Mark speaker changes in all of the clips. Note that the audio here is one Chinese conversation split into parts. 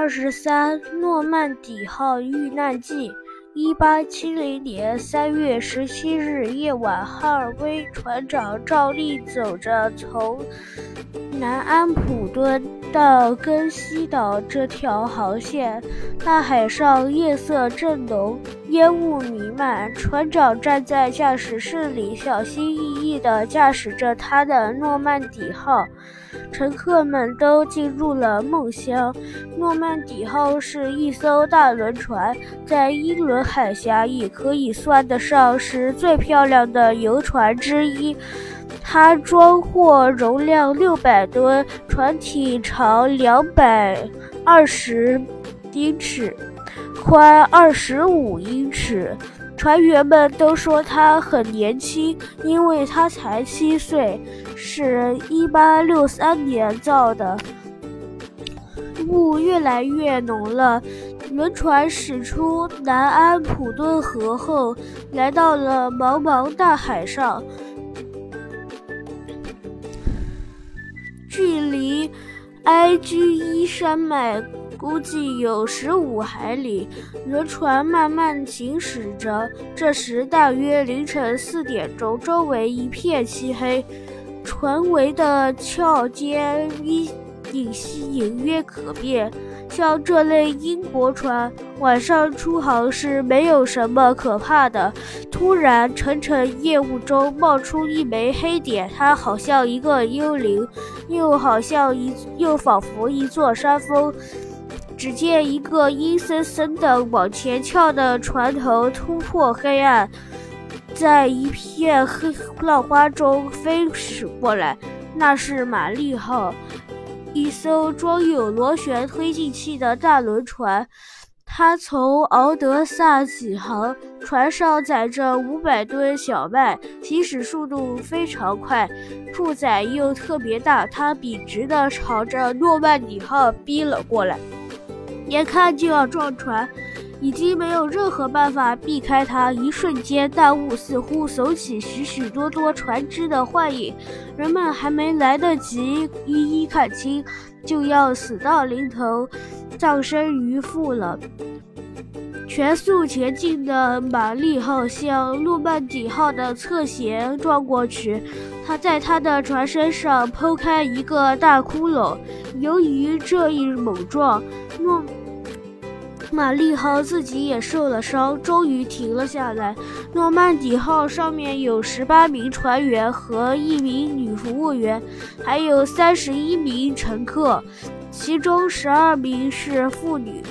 Speaker 1: 二十三，诺曼底号遇难记。一八七零年三月十七日夜晚，哈尔威船长照例走着从南安普敦到根西岛这条航线。大海上夜色正浓，烟雾弥漫。船长站在驾驶室里，小心翼翼地驾驶着他的诺曼底号。乘客们都进入了梦乡。诺曼底号是一艘大轮船，在英伦海峡也可以算得上是最漂亮的游船之一。它装货容量六百吨，船体长两百二十英尺，宽二十五英尺。船员们都说他很年轻，因为他才七岁，是一八六三年造的。雾越来越浓了，轮船驶出南安普顿河后，来到了茫茫大海上，距离埃居伊山脉。估计有十五海里，轮船慢慢行驶着。这时大约凌晨四点钟，周围一片漆黑，船桅的翘尖依隐西隐约可辨。像这类英国船，晚上出航是没有什么可怕的。突然，沉沉夜雾中冒出一枚黑点，它好像一个幽灵，又好像一，又仿佛一座山峰。只见一个阴森森的往前翘的船头突破黑暗，在一片黑浪花中飞驶过来。那是玛丽号，一艘装有螺旋推进器的大轮船。它从敖德萨起航，船上载着五百吨小麦，行驶速度非常快，负载又特别大。它笔直地朝着诺曼底号逼了过来。眼看就要撞船，已经没有任何办法避开它。一瞬间，大雾似乎耸起许许多多船只的幻影，人们还没来得及一一看清，就要死到临头，葬身鱼腹了。全速前进的玛丽号向诺曼底号的侧舷撞过去，它在它的船身上剖开一个大窟窿。由于这一猛撞，诺。玛丽号自己也受了伤，终于停了下来。诺曼底号上面有十八名船员和一名女服务员，还有三十一名乘客，其中十二名是妇女。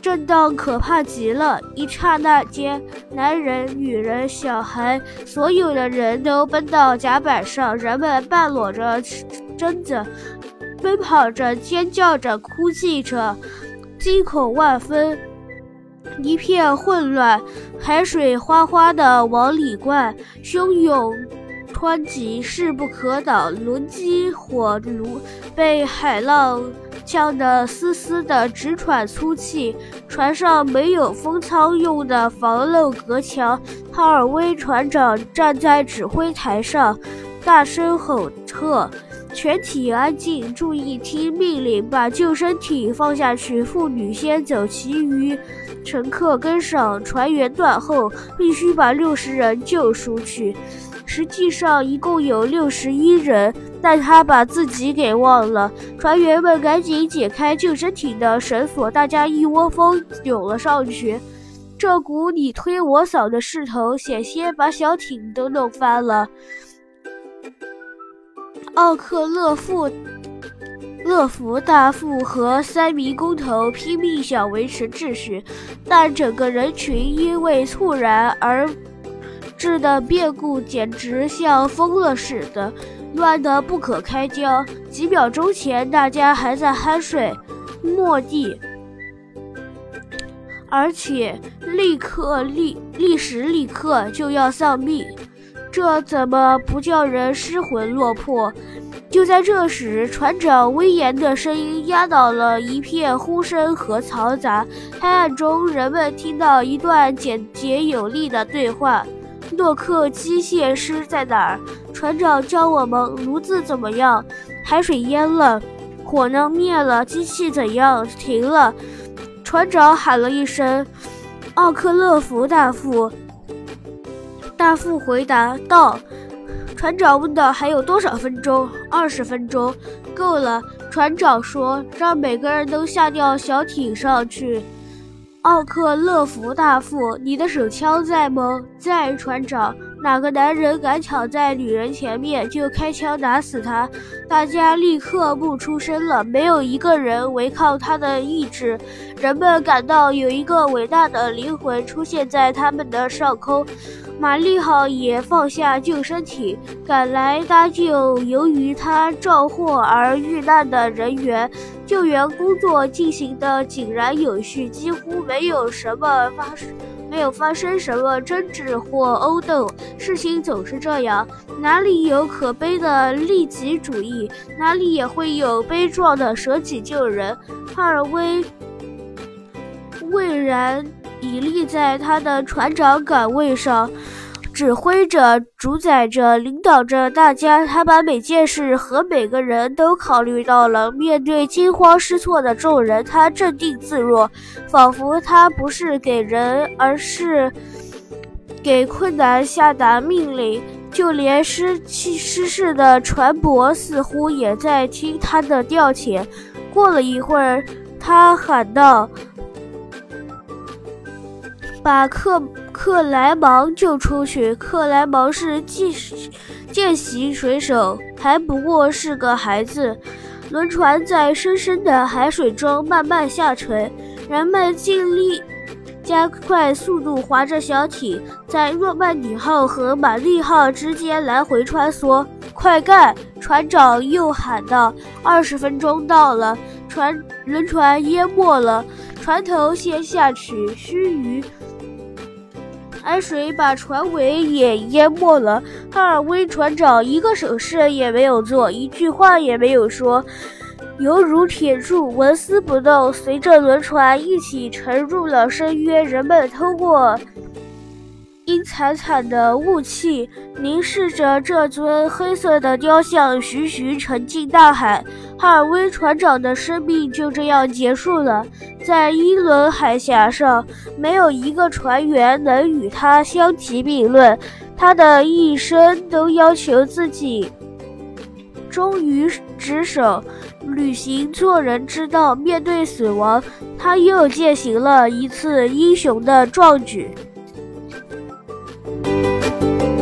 Speaker 1: 震荡可怕极了，一刹那间，男人、女人、小孩，所有的人都奔到甲板上，人们半裸着身子，奔跑着，尖叫着，哭泣着。惊恐万分，一片混乱，海水哗哗地往里灌，汹涌湍急，势不可挡。轮机火炉被海浪呛得嘶嘶的直喘粗气。船上没有封舱用的防漏隔墙。哈尔威船长站在指挥台上，大声吼喝。全体安静，注意听命令，把救生艇放下去，妇女先走，其余乘客跟上。船员断后，必须把六十人救出去。实际上一共有六十一人，但他把自己给忘了。船员们赶紧解开救生艇的绳索，大家一窝蜂涌了上去。这股你推我搡的势头，险些把小艇都弄翻了。奥克勒夫、勒福大副和三名工头拼命想维持秩序，但整个人群因为猝然而致的变故简直像疯了似的，乱得不可开交。几秒钟前，大家还在酣睡、莫地，而且立刻立立时立刻就要丧命。这怎么不叫人失魂落魄？就在这时，船长威严的声音压倒了一片呼声和嘈杂。黑暗中，人们听到一段简洁有力的对话：“诺克机械师在哪儿？船长教我们炉子怎么样？海水淹了，火呢？灭了。机器怎样？停了。船长喊了一声：“奥克勒福大副。”大副回答道。船长问道：“还有多少分钟？”“二十分钟，够了。”船长说：“让每个人都下掉小艇上去。”奥克勒福大副，你的手枪在吗？在，船长。哪个男人敢抢在女人前面，就开枪打死他。大家立刻不出声了，没有一个人违抗他的意志。人们感到有一个伟大的灵魂出现在他们的上空。玛丽号也放下救生艇，赶来搭救由于他肇祸而遇难的人员。救援工作进行得井然有序，几乎没有什么发生，没有发生什么争执或殴斗。事情总是这样，哪里有可悲的利己主义，哪里也会有悲壮的舍己救人。哈尔威巍然。已立在他的船长岗位上，指挥着、主宰着、领导着大家。他把每件事和每个人都考虑到了。面对惊慌失措的众人，他镇定自若，仿佛他不是给人，而是给困难下达命令。就连失去失事的船舶似乎也在听他的调遣。过了一会儿，他喊道。把克克莱芒救出去。克莱芒是见见习水手，还不过是个孩子。轮船在深深的海水中慢慢下沉，人们尽力加快速度，划着小艇在诺曼底号和玛丽号之间来回穿梭。快干！船长又喊道：“二十分钟到了。”船轮船淹没了，船头先下去，须臾。海水把船尾也淹没了。哈尔威船长一个手势也没有做，一句话也没有说，犹如铁柱，纹丝不动。随着轮船一起沉入了深渊，人们通过。阴惨惨的雾气凝视着这尊黑色的雕像，徐徐沉进大海。哈尔威船长的生命就这样结束了。在英伦海峡上，没有一个船员能与他相提并论。他的一生都要求自己忠于职守，履行做人之道。面对死亡，他又践行了一次英雄的壮举。嗯。